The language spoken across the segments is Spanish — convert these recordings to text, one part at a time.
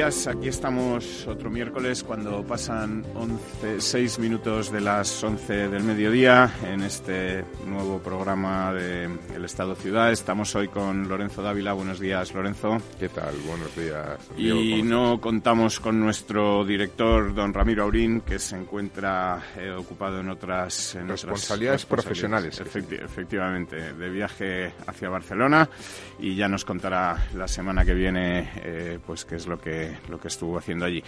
Aquí estamos otro miércoles cuando pasan 11, 6 minutos de las 11 del mediodía en este nuevo programa de El Estado Ciudad. Estamos hoy con Lorenzo Dávila. Buenos días, Lorenzo. ¿Qué tal? Buenos días. y no contamos con nuestro director, don Ramiro Aurín, que se encuentra eh, ocupado en otras responsabilidades, profesionales. efectivamente, de viaje hacia Barcelona y ya nos contará la semana que viene eh, pues qué es lo que lo que estuvo haciendo allí.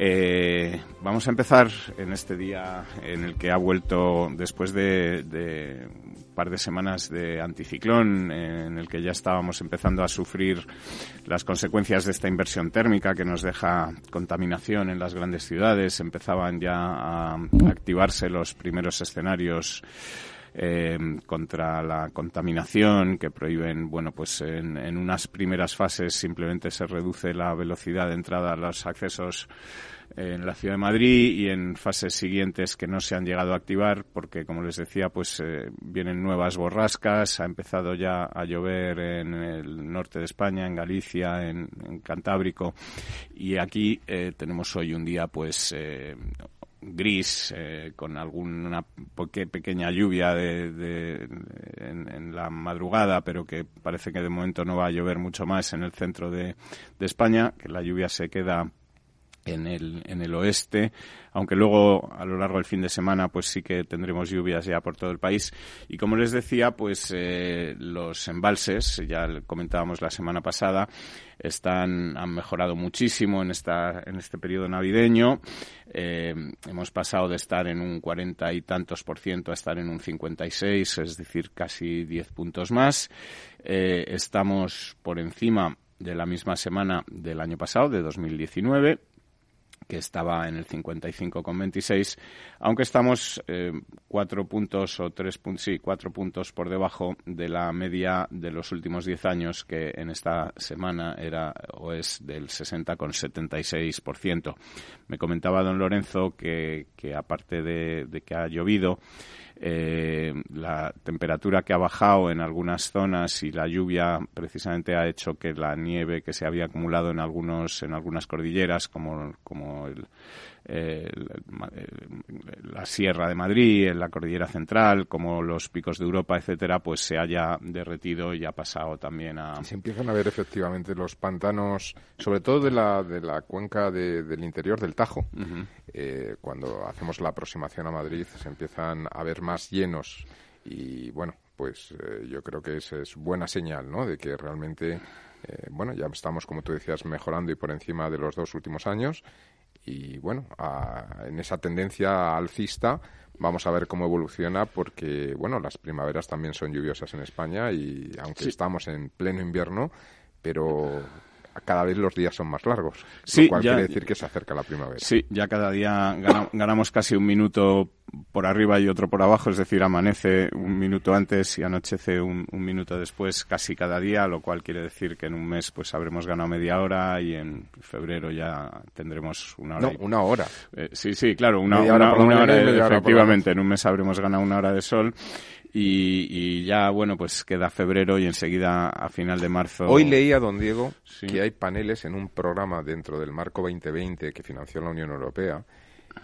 Eh, vamos a empezar en este día en el que ha vuelto después de, un par de semanas de anticiclón, en el que ya estábamos empezando a sufrir las consecuencias de esta inversión térmica que nos deja contaminación en las grandes ciudades. Empezaban ya a activarse los primeros escenarios eh, contra la contaminación, que prohíben, bueno, pues en, en, unas primeras fases simplemente se reduce la velocidad de entrada a los accesos en la ciudad de Madrid y en fases siguientes que no se han llegado a activar porque, como les decía, pues eh, vienen nuevas borrascas, ha empezado ya a llover en el norte de España, en Galicia, en, Cantábrico y aquí eh, tenemos hoy un día pues eh, gris eh, con alguna pequeña lluvia de, en, la madrugada, pero que parece que de momento no va a llover mucho más en el centro de, de España, que la lluvia se queda en el, en el oeste, aunque luego a lo largo del fin de semana pues sí que tendremos lluvias ya por todo el país. Y como les decía, pues eh, los embalses, ya comentábamos la semana pasada, están, han mejorado muchísimo en, esta, en este periodo navideño. Eh, hemos pasado de estar en un cuarenta y tantos por ciento a estar en un 56, es decir, casi 10 puntos más. Eh, estamos por encima de la misma semana del año pasado, de 2019 que estaba en el 55,26, aunque estamos eh, cuatro puntos o tres puntos, sí, cuatro puntos por debajo de la media de los últimos diez años, que en esta semana era o es del 60,76%. Me comentaba don Lorenzo que, que aparte de que ha llovido, eh, la temperatura que ha bajado en algunas zonas y la lluvia precisamente ha hecho que la nieve que se había acumulado en algunos en algunas cordilleras como, como el, la Sierra de Madrid, en la Cordillera Central, como los picos de Europa, etcétera, pues se haya derretido y ha pasado también a. Se empiezan a ver efectivamente los pantanos, sobre todo de la, de la cuenca del interior del Tajo. Eh, cuando hacemos la aproximación a Madrid, se empiezan a ver más llenos y bueno, pues eh, yo creo que esa es buena señal, ¿no? De que realmente, eh, bueno, ya estamos, como tú decías, mejorando y por encima de los dos últimos años y bueno, en esa tendencia alcista vamos a ver cómo evoluciona porque bueno, las primaveras también son lluviosas en España y aunque estamos en pleno invierno, pero cada vez los días son más largos, sí, lo cual quiere decir que se acerca la primavera. Sí, ya cada día ganamos casi un minuto por arriba y otro por abajo, es decir, amanece un minuto antes y anochece un, minuto después casi cada día, lo cual quiere decir que en un mes pues habremos ganado media hora y en febrero ya tendremos una hora. No, una hora. Eh, sí, sí, claro, una, hora, una hora efectivamente, en un mes habremos ganado una hora de sol y, ya, bueno, pues queda febrero y enseguida a final de marzo. Hoy leía, don Diego, que hay paneles en un programa dentro del Marco 2020 que financió la Unión Europea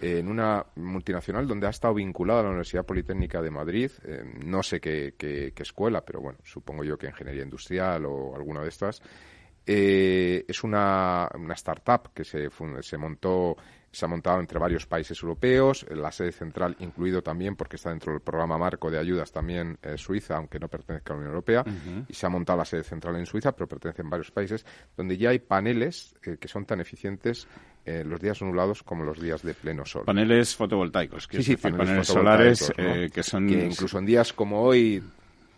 en una multinacional donde ha estado vinculada a la Universidad Politécnica de Madrid, eh, no sé qué, escuela, pero bueno, supongo yo que ingeniería industrial o alguna de estas. Eh, es una, una startup que se, se montó se ha montado entre varios países europeos, la sede central incluido también porque está dentro del programa marco de ayudas también eh, Suiza, aunque no pertenezca a la Unión Europea, y se ha montado la sede central en Suiza, pero pertenece en varios países, donde ya hay paneles eh, que son tan eficientes eh, los días nublados como los días de pleno sol. Paneles fotovoltaicos, sí, sí, paneles, solares que son... Que incluso en días como hoy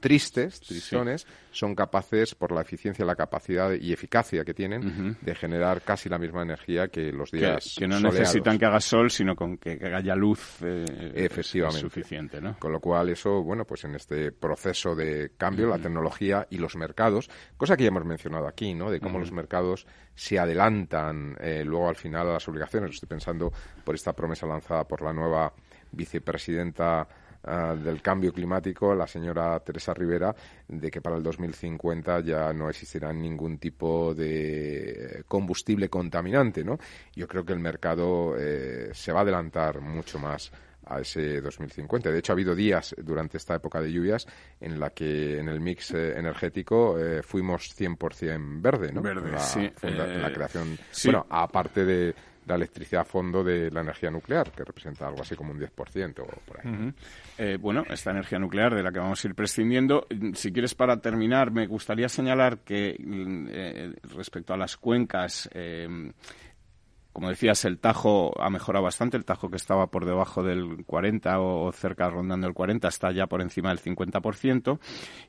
tristes, tristones, son capaces, por la eficiencia, la capacidad y eficacia que tienen, de generar casi la misma energía que los días Que, que no necesitan que haga sol, sino con que, haya luz eh, Efectivamente. suficiente, ¿no? Con lo cual eso, bueno, pues en este proceso de cambio, la tecnología y los mercados, cosa que ya hemos mencionado aquí, ¿no? De cómo los mercados se adelantan eh, luego al final a las obligaciones. Estoy pensando por esta promesa lanzada por la nueva vicepresidenta Ah, del cambio climático, la señora Teresa Rivera, de que para el 2050 ya no existirá ningún tipo de combustible contaminante, ¿no? Yo creo que el mercado eh, se va a adelantar mucho más a ese 2050. De hecho, ha habido días durante esta época de lluvias en la que en el mix eh, energético eh, fuimos 100% verde, ¿no? Verde, sí. la creación, bueno, aparte de la electricidad a fondo de la energía nuclear, que representa algo así como un 10% o por ahí. Eh, bueno, esta energía nuclear de la que vamos a ir prescindiendo. Si quieres, para terminar, me gustaría señalar que mm, eh, respecto a las cuencas, eh, como decías, el Tajo ha mejorado bastante. El Tajo que estaba por debajo del 40 o, cerca rondando el 40 está ya por encima del 50%.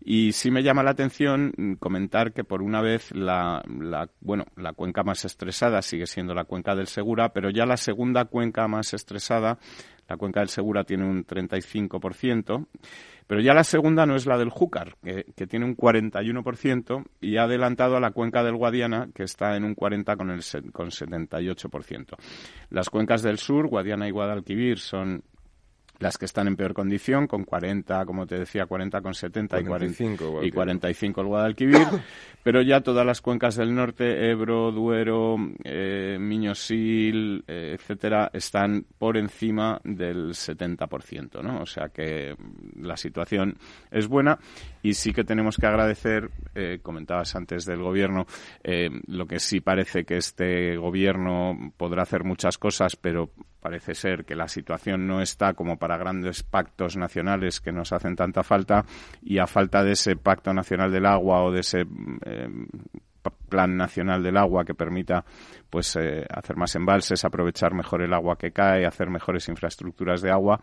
Y sí me llama la atención comentar que por una vez la, la, bueno, la cuenca más estresada sigue siendo la cuenca del Segura, pero ya la segunda cuenca más estresada, la cuenca del Segura tiene un 35%. Pero ya la segunda no es la del Júcar, que, tiene un 41% y ha adelantado a la cuenca del Guadiana, que está en un 40 con el con 78%. Las cuencas del sur, Guadiana y Guadalquivir, son las que están en peor condición, con 40, como te decía, 40 con 70 45, y, 45 el Guadalquivir, pero ya todas las cuencas del norte, Ebro, Duero, eh, Miñosil, eh, etcétera, están por encima del 70%, ¿no? O sea que la situación es buena y sí que tenemos que agradecer, eh, comentabas antes del gobierno, eh, lo que sí parece que este gobierno podrá hacer muchas cosas, pero parece ser que la situación no está como para grandes pactos nacionales que nos hacen tanta falta y a falta de ese pacto nacional del agua o de ese eh, plan nacional del agua que permita pues eh, hacer más embalses, aprovechar mejor el agua que cae, hacer mejores infraestructuras de agua,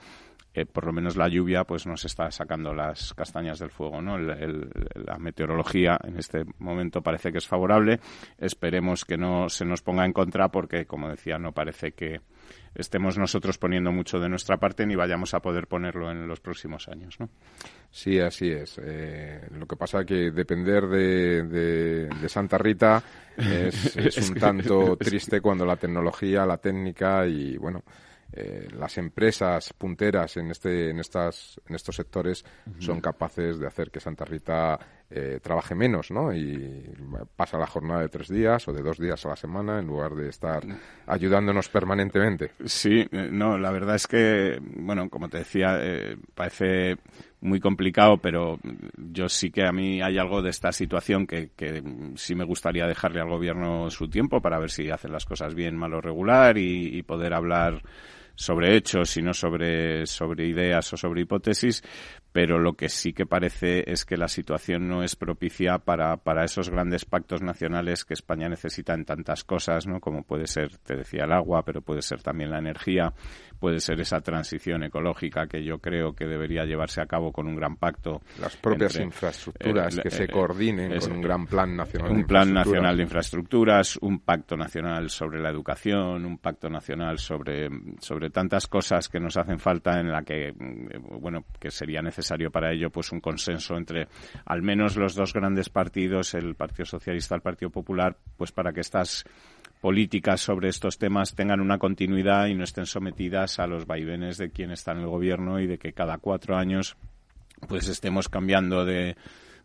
eh, por lo menos la lluvia pues nos está sacando las castañas del fuego, ¿no? la meteorología en este momento parece que es favorable. Esperemos que no se nos ponga en contra porque, como decía, no parece que estemos nosotros poniendo mucho de nuestra parte ni vayamos a poder ponerlo en los próximos años, ¿no? Sí, así es. Eh, lo que pasa es que depender de, de, Santa Rita es, es un tanto triste cuando la tecnología, la técnica y, bueno, eh, las empresas punteras en este en estas en estos sectores son capaces de hacer que Santa Rita eh, trabaje menos, ¿no? Y pasa la jornada de tres días o de dos días a la semana en lugar de estar ayudándonos permanentemente. Sí, eh, no, la verdad es que, bueno, como te decía, parece muy complicado, pero yo sí que a mí hay algo de esta situación que, sí me gustaría dejarle al gobierno su tiempo para ver si hacen las cosas bien, mal o regular y poder hablar sobre hechos y no sobre, sobre ideas o sobre hipótesis, pero lo que sí que parece es que la situación no es propicia para, para esos grandes pactos nacionales que España necesita en tantas cosas, ¿no? como puede ser, te decía, el agua, pero puede ser también la energía, puede ser esa transición ecológica que yo creo que debería llevarse a cabo con un gran pacto. Las propias infraestructuras que se coordinen con un gran plan nacional. Un plan nacional de infraestructuras, un pacto nacional sobre la educación, un pacto nacional sobre, sobre tantas cosas que nos hacen falta en la que, mm, bueno, que sería necesario para ello pues un consenso entre al menos los dos grandes partidos, el Partido Socialista y el Partido Popular, pues para que estas políticas sobre estos temas tengan una continuidad y no estén sometidas a los vaivenes de quien está en el gobierno y de que cada cuatro años pues estemos cambiando de,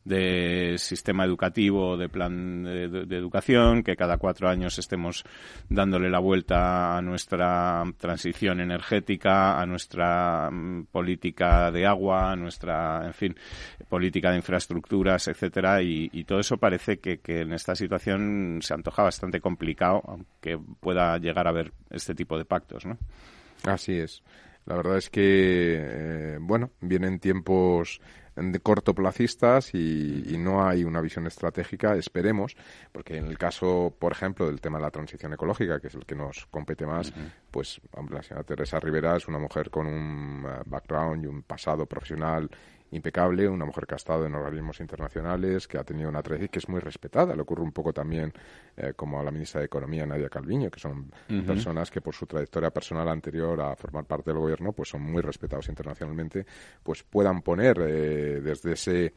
de sistema educativo, de plan de, educación, que cada cuatro años estemos dándole la vuelta a nuestra transición energética, a nuestra mm, política de agua, a nuestra, en fin, política de infraestructuras, etcétera, y, todo eso parece que, en esta situación se antoja bastante complicado, aunque pueda llegar a haber este tipo de pactos, ¿no? Así es. La verdad es que, eh, bueno, vienen tiempos de cortoplacistas y, y, no hay una visión estratégica, esperemos, porque en el caso, por ejemplo, del tema de la transición ecológica, que es el que nos compete más, pues la señora Teresa Rivera es una mujer con un eh, background y un pasado profesional impecable, una mujer que ha estado en organismos internacionales, que ha tenido una trayectoria que es muy respetada. Le ocurre un poco también eh, como a la ministra de Economía, Nadia Calviño, que son personas que por su trayectoria personal anterior a formar parte del gobierno, pues son muy respetados internacionalmente, pues puedan poner eh, desde ese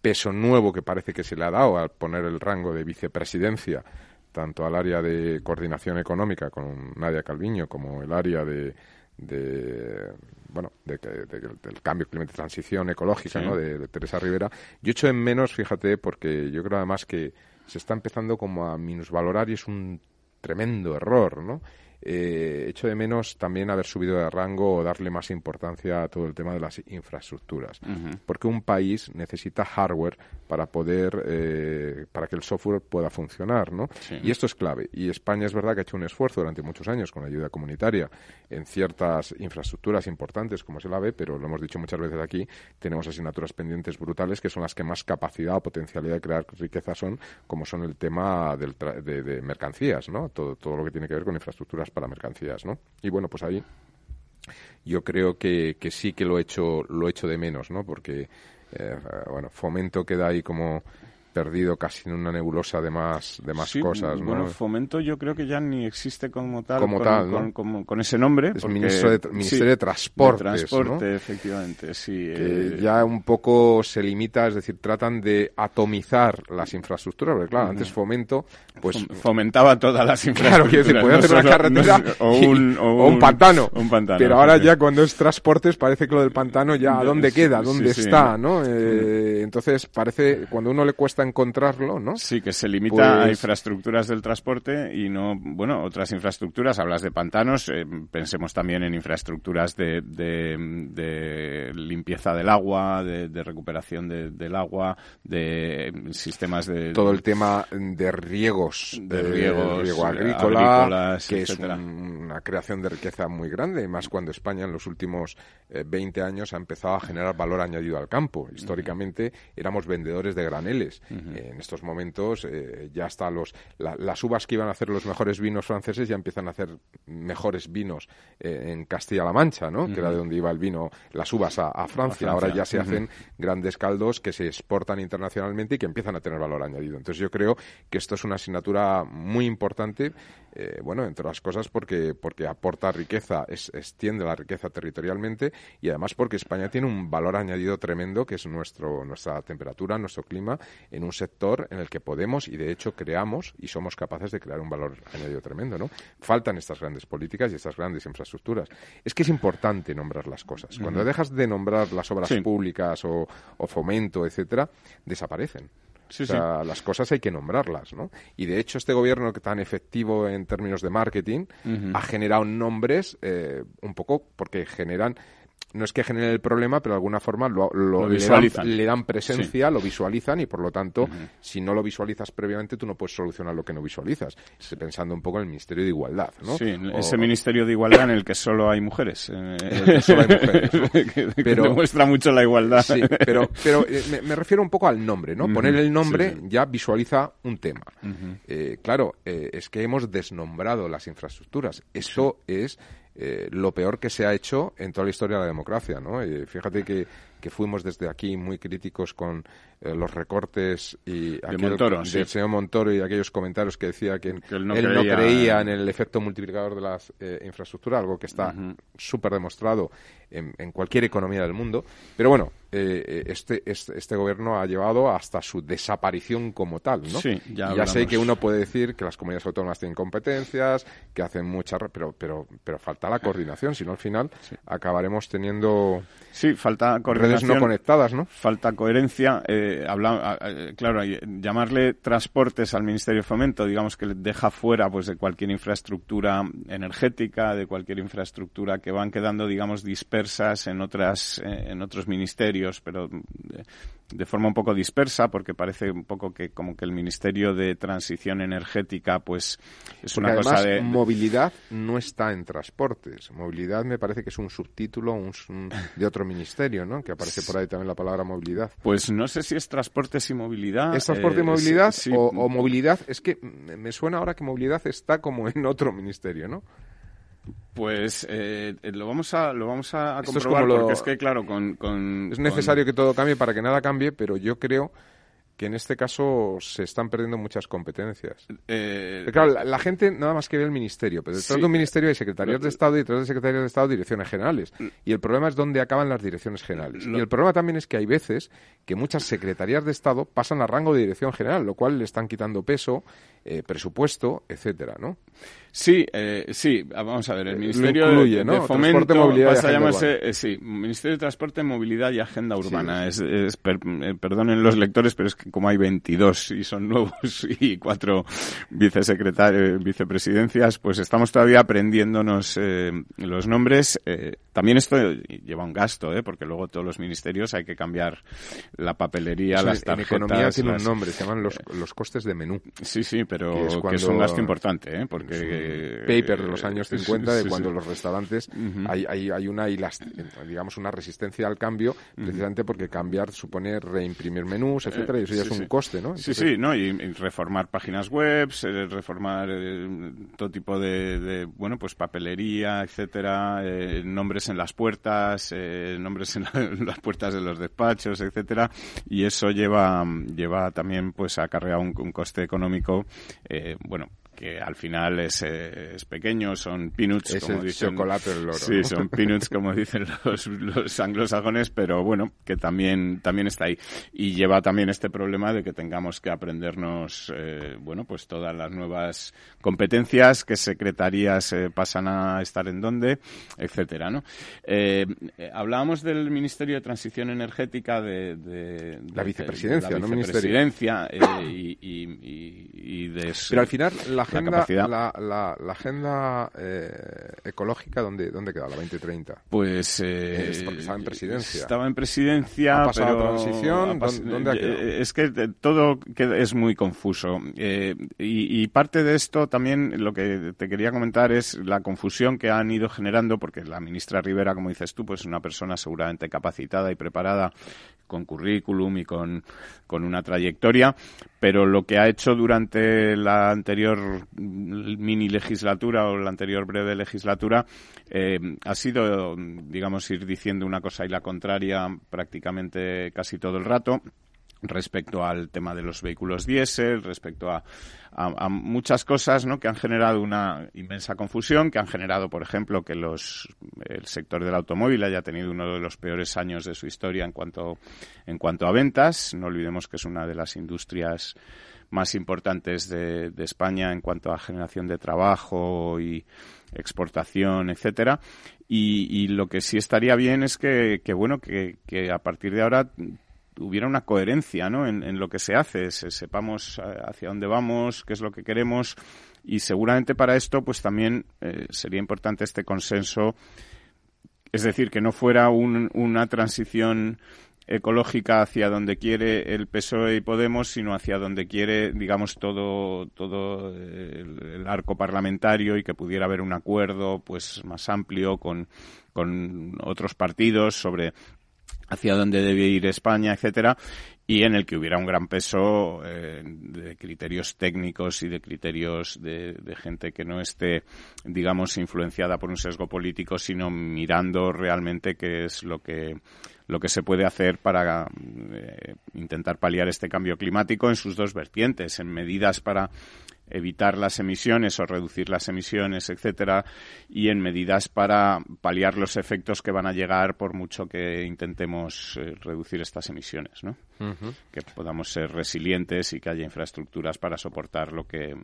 peso nuevo que parece que se le ha dado al poner el rango de vicepresidencia tanto al área de coordinación económica con Nadia Calviño como el área de de bueno de, del cambio climático transición ecológica ¿no? de, Teresa Rivera. Yo echo en menos fíjate porque yo creo además que se está empezando como a minusvalorar y es un tremendo error no eh, echo de menos también haber subido de rango o darle más importancia a todo el tema de las infraestructuras. Porque un país necesita hardware para poder, eh, para que el software pueda funcionar, ¿no? Y esto es clave. Y España es verdad que ha hecho un esfuerzo durante muchos años con la ayuda comunitaria en ciertas infraestructuras importantes como es el AVE, pero lo hemos dicho muchas veces aquí, tenemos asignaturas pendientes brutales que son las que más capacidad o potencialidad de crear riqueza son, como son el tema del de, de, mercancías, ¿no? Todo, todo lo que tiene que ver con infraestructuras para mercancías, ¿no? Y bueno, pues ahí yo creo que, que sí que lo he hecho, lo he hecho de menos, ¿no? Porque, eh, bueno, Fomento queda ahí como perdido casi en una nebulosa de más de más cosas ¿no? bueno fomento yo creo que ya ni existe como tal como con, tal con, ese nombre es ministro de, ministerio de transporte efectivamente sí que eh, ya un poco se limita es decir tratan de atomizar las infraestructuras porque claro antes fomento pues fomentaba todas las infraestructuras claro se puede hacer una carretera o, un, o, un, pantano. un pantano pero ahora ya cuando es transportes parece que lo del pantano ya a dónde queda dónde está no. eh, entonces parece cuando uno le cuesta encontrarlo, ¿no? Sí, que se limita a pues infraestructuras del transporte y no, bueno, otras infraestructuras, hablas de pantanos, eh, pensemos también en infraestructuras de, de, limpieza del agua, de, recuperación del agua, de sistemas de... Todo el tema de riegos, de riegos, riego agrícola, que es una creación de riqueza muy grande, más cuando España en los últimos 20 eh, años ha empezado a generar valor añadido al campo. Históricamente éramos vendedores de graneles. En estos momentos eh, ya hasta los las uvas que iban a hacer los mejores vinos franceses ya empiezan a hacer mejores vinos eh, en Castilla-La Mancha, ¿no? Que era de donde iba el vino, las uvas a, Francia. Ahora ya se hacen grandes caldos que se exportan internacionalmente y que empiezan a tener valor añadido. Entonces yo creo que esto es una asignatura muy importante, eh, bueno, entre las cosas porque porque aporta riqueza, es, extiende la riqueza territorialmente y además porque España tiene un valor añadido tremendo que es nuestro nuestra temperatura, nuestro clima en un sector en el que podemos y de hecho creamos y somos capaces de crear un valor añadido tremendo, ¿no? Faltan estas grandes políticas y estas grandes infraestructuras. Es que es importante nombrar las cosas. Cuando dejas de nombrar las obras públicas o, fomento, etcétera, desaparecen. O sea, las cosas hay que nombrarlas, ¿no? Y de hecho este gobierno que tan efectivo en términos de marketing ha generado nombres eh, un poco porque generan no es que generen el problema, pero de alguna forma lo, le, dan, presencia, lo visualizan y por lo tanto, si no lo visualizas previamente, tú no puedes solucionar lo que no visualizas. Estoy pensando un poco en el Ministerio de Igualdad, ¿no? Sí, ese Ministerio de Igualdad en el que solo hay mujeres. Eh, solo hay mujeres pero, demuestra mucho la igualdad. Sí, pero, pero eh, me, refiero un poco al nombre, ¿no? Poner el nombre ya visualiza un tema. Eh, claro, es que hemos desnombrado las infraestructuras. Eso es eh, lo peor que se ha hecho en toda la historia de la democracia, ¿no? Y fíjate que, que fuimos desde aquí muy críticos con eh, los recortes y del señor Montoro y aquellos comentarios que decía que, él, no, creía, en el efecto multiplicador de las eh, infraestructuras, algo que está súper demostrado en, cualquier economía del mundo. Pero bueno, este, este, este, gobierno ha llevado hasta su desaparición como tal, ¿no? ya, y ya sé que uno puede decir que las comunidades autónomas tienen competencias, que hacen muchas, pero, pero, pero falta la coordinación, si no al final acabaremos teniendo Sí, falta coordinación redes no conectadas, ¿no? Falta coherencia. Eh, habla, claro, llamarle transportes al Ministerio de Fomento, digamos que deja fuera pues de cualquier infraestructura energética, de cualquier infraestructura que van quedando, digamos, dispersas en otras, en otros ministerios, pero de forma un poco dispersa porque parece un poco que como que el Ministerio de Transición Energética pues es una cosa de movilidad no está en transportes movilidad me parece que es un subtítulo de otro ministerio ¿no? que aparece por ahí también la palabra movilidad pues no sé si es transportes y movilidad es transporte y eh, movilidad o movilidad es que me suena ahora que movilidad está como en otro ministerio ¿no? Pues eh, lo vamos a lo vamos a, comprobar porque es que claro con, es necesario que todo cambie para que nada cambie, pero yo creo que en este caso se están perdiendo muchas competencias. Eh, claro, la, gente nada más que ve el ministerio, pero detrás de un ministerio hay secretarios de Estado y detrás de secretarios de Estado direcciones generales. Mm. Y el problema es dónde acaban las direcciones generales. Y el problema también es que hay veces que muchas secretarías de Estado pasan a rango de dirección general, lo cual le están quitando peso, eh, presupuesto, etcétera, ¿no? Sí, eh, sí, vamos a ver, el Ministerio de, Fomento movilidad pasa a llamarse, eh, sí, Ministerio de Transporte, Movilidad y Agenda Urbana. Es, es eh, perdonen los lectores, pero es que como hay 22 y son nuevos y cuatro vicesecretarios, vicepresidencias, pues estamos todavía aprendiéndonos los nombres. también esto lleva un gasto, ¿eh? porque luego todos los ministerios hay que cambiar la papelería, las tarjetas. En economía tiene un nombre, se llaman los, los costes de menú. Sí, sí, pero que es, un gasto importante, ¿eh? porque paper de los años 50 de cuando los restaurantes hay, hay, hay, una digamos una resistencia al cambio precisamente porque cambiar supone reimprimir menús etcétera y eso ya es un coste no sí sí no y, reformar páginas web eh, reformar eh, todo tipo de, bueno pues papelería etcétera eh, nombres en las puertas nombres en, las puertas de los despachos etcétera. Y eso lleva lleva también pues a cargar un, un coste económico bueno que al final es, eh, es pequeño, son peanuts, como dicen. chocolate el Sí, son peanuts, como dicen los, los anglosajones, pero bueno, que también, también está ahí. Y lleva también este problema de que tengamos que aprendernos, eh, bueno, pues todas las nuevas competencias, qué secretarías eh, pasan a estar en dónde, etcétera, ¿no? hablábamos del Ministerio de Transición Energética de... la vicepresidencia, la vicepresidencia, y, y, y, de... Pero al final la la, la, la, agenda eh, ecológica, ¿dónde, ¿dónde queda la 2030? Pues... Eh, estaba en presidencia. Estaba en presidencia, ¿Ha pasado pero... transición? ¿Dónde ha quedado? Eh, es que todo es muy confuso. Eh, y, y, parte de esto también, lo que te quería comentar es la confusión que han ido generando, porque la ministra Rivera, como dices tú, pues es una persona seguramente capacitada y preparada con currículum y con, con una trayectoria, pero lo que ha hecho durante la anterior mini legislatura o la anterior breve legislatura eh, ha sido, digamos, ir diciendo una cosa y la contraria prácticamente casi todo el rato respecto al tema de los vehículos diésel, respecto a, a, muchas cosas ¿no? que han generado una inmensa confusión, que han generado, por ejemplo, que los, el sector del automóvil haya tenido uno de los peores años de su historia en cuanto, en cuanto a ventas. No olvidemos que es una de las industrias más importantes de, de España en cuanto a generación de trabajo y exportación, etcétera. Y, y, lo que sí estaría bien es que, que bueno, que, que a partir de ahora hubiera una coherencia ¿no? en, lo que se hace, sepamos eh, hacia dónde vamos, qué es lo que queremos y seguramente para esto pues también eh, sería importante este consenso, es decir, que no fuera una transición ecológica hacia donde quiere el PSOE y Podemos, sino hacia donde quiere, digamos, todo, todo el, arco parlamentario y que pudiera haber un acuerdo pues más amplio con, con otros partidos sobre hacia dónde debe ir España, etcétera, y en el que hubiera un gran peso eh, de criterios técnicos y de criterios de, gente que no esté, digamos, influenciada por un sesgo político, sino mirando realmente qué es lo que lo que se puede hacer para eh, intentar paliar este cambio climático en sus dos vertientes, en medidas para evitar las emisiones o reducir las emisiones, etcétera, y en medidas para paliar los efectos que van a llegar por mucho que intentemos eh, reducir estas emisiones, ¿no? Que podamos ser resilientes y que haya infraestructuras para soportar lo que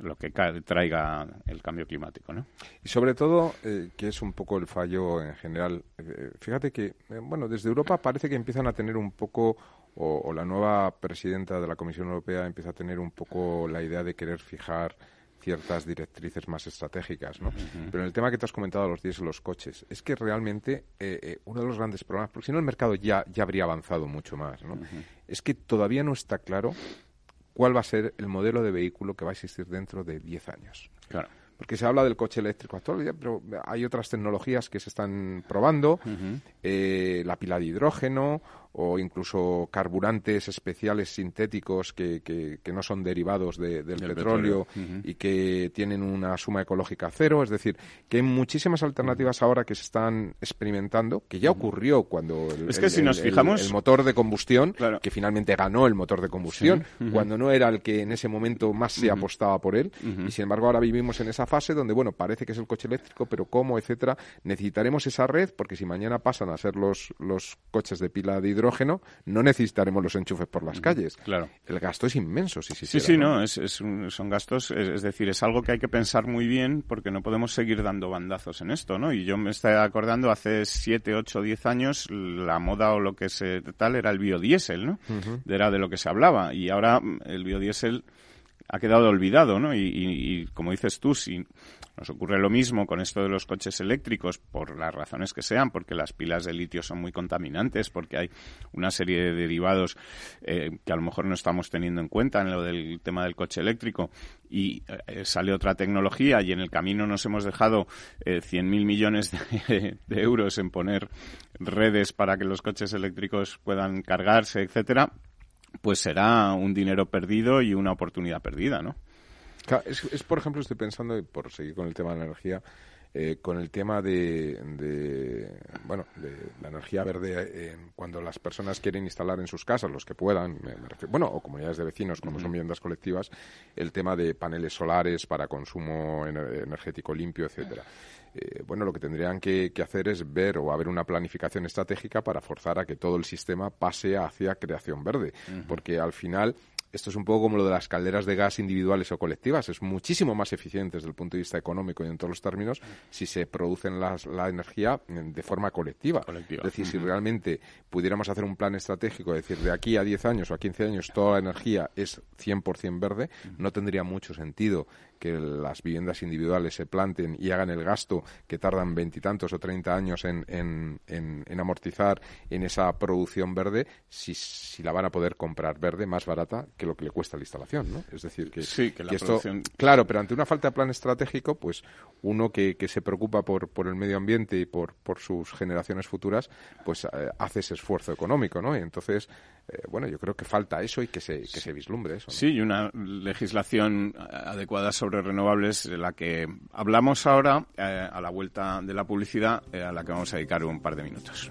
lo que traiga el cambio climático, ¿no? Y sobre todo, eh, que es un poco el fallo en general. Eh, fíjate que, bueno, desde Europa parece que empiezan a tener un poco o, la nueva presidenta de la Comisión Europea empieza a tener un poco la idea de querer fijar ciertas directrices más estratégicas, ¿no? Pero en el tema que te has comentado, los 10 los coches, es que realmente eh, eh, uno de los grandes problemas, porque si no el mercado ya, ya habría avanzado mucho más, ¿no? Es que todavía no está claro cuál va a ser el modelo de vehículo que va a existir dentro de 10 años. Claro porque se habla del coche eléctrico actual, pero hay otras tecnologías que se están probando, eh, la pila de hidrógeno o incluso carburantes especiales sintéticos que, que, no son derivados del, petróleo, y que tienen una suma ecológica cero. Es decir, que hay muchísimas alternativas ahora que se están experimentando, que ya ocurrió cuando el, es que si nos fijamos... el, motor de combustión, que finalmente ganó el motor de combustión, cuando no era el que en ese momento más se apostaba por él. Y sin embargo ahora vivimos en esa fase donde, bueno, parece que es el coche eléctrico, pero cómo, etcétera. Necesitaremos esa red porque si mañana pasan a ser los, los coches de pila de hidrógeno, no necesitaremos los enchufes por las calles. Claro. El gasto es inmenso, sí, sí, no, es, son gastos, es, decir, es algo que hay que pensar muy bien porque no podemos seguir dando bandazos en esto, ¿no? Y yo me estoy acordando hace 7, 8, 10 años la moda o lo que se tal era el biodiesel, ¿no? Era de lo que se hablaba y ahora el biodiesel ha quedado olvidado, ¿no? Y, como dices tú, si nos ocurre lo mismo con esto de los coches eléctricos, por las razones que sean, porque las pilas de litio son muy contaminantes, porque hay una serie de derivados eh, que a lo mejor no estamos teniendo en cuenta en lo del tema del coche eléctrico, y eh, sale otra tecnología y en el camino nos hemos dejado eh, 100.000 millones de, de euros en poner redes para que los coches eléctricos puedan cargarse, etcétera, pues será un dinero perdido y una oportunidad perdida, ¿no? Es, por ejemplo, estoy pensando, y por seguir con el tema de la energía, eh, con el tema de, bueno de la energía verde eh, cuando las personas quieren instalar en sus casas los que puedan bueno o comunidades de vecinos como son viviendas colectivas el tema de paneles solares para consumo energético limpio etcétera. Eh, bueno, lo que tendrían que, hacer es ver o haber una planificación estratégica para forzar a que todo el sistema pase hacia creación verde, porque al final esto es un poco como lo de las calderas de gas individuales o colectivas. Es muchísimo más eficiente desde el punto de vista económico y en todos los términos si se producen la energía de forma colectiva. Es decir, si realmente pudiéramos hacer un plan estratégico, es decir, de aquí a 10 años o a 15 años toda la energía es 100% verde, no tendría mucho sentido que las viviendas individuales se planten y hagan el gasto que tardan veintitantos o treinta años en, en, en, amortizar en esa producción verde, si, si, la van a poder comprar verde más barata que lo que le cuesta la instalación, ¿no? Es decir, que, sí, que, la esto, claro, pero ante una falta de plan estratégico, pues uno que, que se preocupa por, por el medio ambiente y por, por sus generaciones futuras, pues eh, hace ese esfuerzo económico, ¿no? Y entonces, eh, bueno, yo creo que falta eso y que se, vislumbre eso. Sí, y una legislación adecuada sobre sobre renovables, de la que hablamos ahora eh, a la vuelta de la publicidad, eh, a la que vamos a dedicar un par de minutos.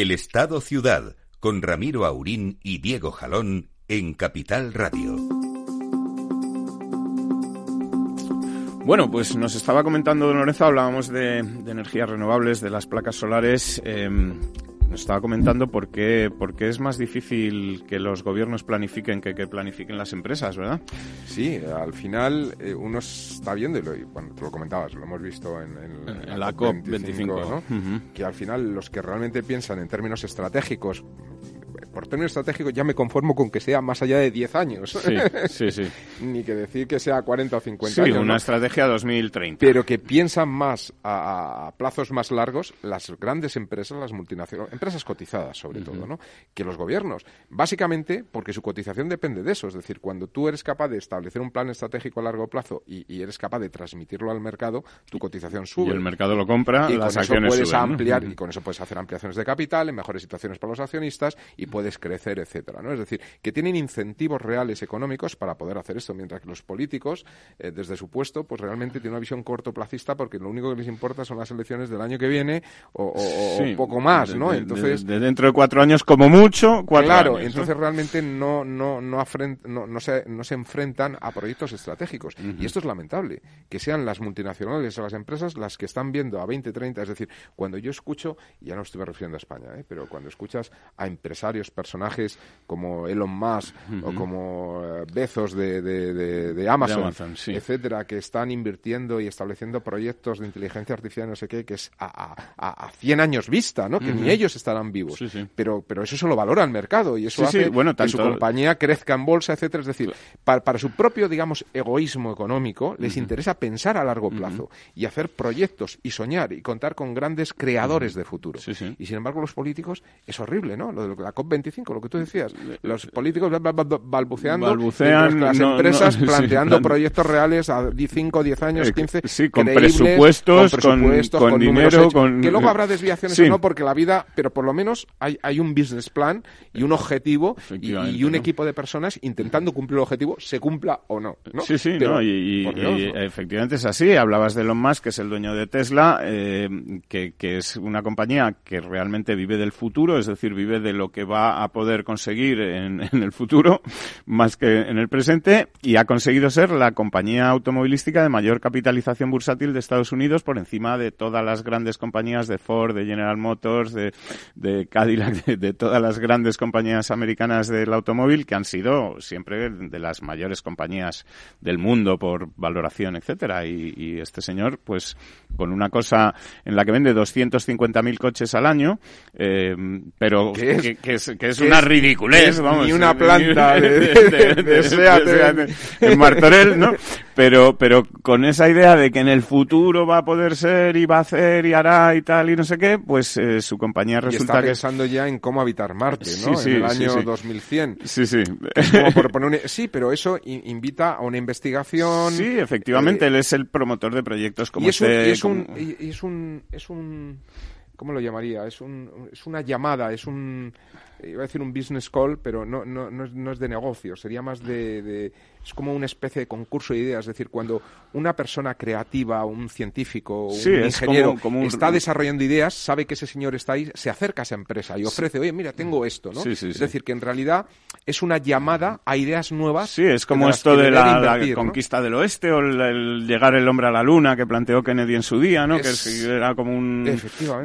El Estado Ciudad, con Ramiro Aurín y Diego Jalón en Capital Radio. Bueno, pues nos estaba comentando Don Lorenzo, hablábamos de, energías renovables, de las placas solares. Eh, nos estaba comentando por qué, por qué es más difícil que los gobiernos planifiquen que que planifiquen las empresas, ¿verdad? Sí, al final eh, uno está viendo, y lo, y, bueno, tú lo comentabas, lo hemos visto en, en- En en la COP25, ¿no? Que al final los que realmente piensan en términos estratégicos, por términos estratégicos ya me conformo con que sea más allá de 10 años. Sí, sí, sí. Ni que decir que sea 40 o 50 Sí, años. una ¿no? estrategia 2030. pero que piensan más a, a plazos más largos las grandes empresas, las multinacionales, empresas cotizadas sobre todo, ¿no? Que los gobiernos. Básicamente porque su cotización depende de eso. Es decir, cuando tú eres capaz de establecer un plan estratégico a largo plazo y, y eres capaz de transmitirlo al mercado, tu cotización sube. Y el mercado lo compra, y las con eso puedes ampliar y con eso puedes hacer ampliaciones de capital en mejores situaciones para los accionistas y puedes crecer, etcétera, ¿no? Es decir, que tienen incentivos reales económicos para poder hacer esto, mientras que los políticos, eh, desde su puesto, pues realmente tienen una visión cortoplacista porque lo único que les importa son las elecciones del año que viene o, o- poco más, ¿no? de- Entonces, de, de dentro de cuatro años, como mucho, cuatro claro, años, ¿no? entonces realmente no, no, no, afren- no, no se, no se enfrentan a proyectos estratégicos. Y esto es lamentable, que sean las multinacionales o las empresas las que están viendo a 20, 30. Es decir, cuando yo escucho, ya no estoy refiriendo a España, ¿eh? pero cuando escuchas a empresarios, personajes como Elon Musk o como eh, Bezos de, de, de- de Amazon, De Amazon, sí. etcétera, que están invirtiendo y estableciendo proyectos de inteligencia artificial, no sé qué, que es a, a, a- a 100 años vista, ¿no? Que ni ellos estarán vivos. Sí, sí. Pero, pero eso se lo valora el mercado y eso hace bueno, que su compañía crezca en bolsa, etcétera. Es decir, para, para su propio, digamos, egoísmo económico, les interesa pensar a largo plazo y hacer proyectos y soñar y contar con grandes creadores de futuro. Y sin embargo, los políticos es horrible, ¿no? Lo de la COP25, lo que tú decías. Los políticos ba- ba- ba- balbuceando, Balbucean, las no- empresas no, planteando plan- proyectos reales a 5, 10 años, Eh, 15. sí, con presupuestos, con, con- presupuestos, con con números dinero, hechos. con- Que luego habrá desviaciones Sí. o no, porque la vida, pero por lo menos hay, hay un business plan y un objetivo y, un ¿no? equipo de personas intentando cumplir el objetivo, se cumpla o no. Sí, sí, Pero, ¿no? y, y- efectivamente es así. Hablabas de Elon Musk, que es el dueño de Tesla, eh, que, que es una compañía que realmente vive del futuro, es decir, vive de lo que va a poder conseguir en, en el futuro, más que en el presente, y ha conseguido ser la compañía automovilística de mayor capitalización bursátil de Estados Unidos por encima de todas las grandes compañías de Ford, de General Motors, de, de Cadillac, de, de todas las grandes compañías americanas del automóvil, que han sido siempre de las mayores compañías del mundo por valoración, etcétera. Y, y este señor, pues, con una cosa en la que vende 250.000 coches al año, eh, pero que, que es, que es ¿Qué una es? ridiculez, vamos. ni una planta de- de- de Seat en- Martorell, ¿no? Pero, pero con esa idea de que en el futuro va a poder ser y va a hacer y hará y tal y no sé qué, pues eh, su compañía Y resulta está que pensando ya en cómo habitar Marte, ¿no? sí, en el año sí. 2100. Sí, sí. Como por poner un- Sí, pero eso invita a una investigación. Sí, efectivamente, eh, él es el promotor de proyectos como y es un, este. y es como- y- y es un, es un ¿cómo lo llamaría? Es, un, es una llamada, es un, iba a decir un business call, pero no, no, no, es, no es de negocio, sería más de, es como una especie de concurso de ideas, es decir, cuando una persona creativa, un científico, un ingeniero está desarrollando ideas, sabe que ese señor está ahí, se acerca a esa empresa y ofrece, oye, mira, tengo esto, ¿no? es decir, que en realidad es una llamada a ideas nuevas. Sí, es como esto de la, conquista del oeste o el, llegar el hombre a la luna que planteó Kennedy en su día, ¿no? que era como un,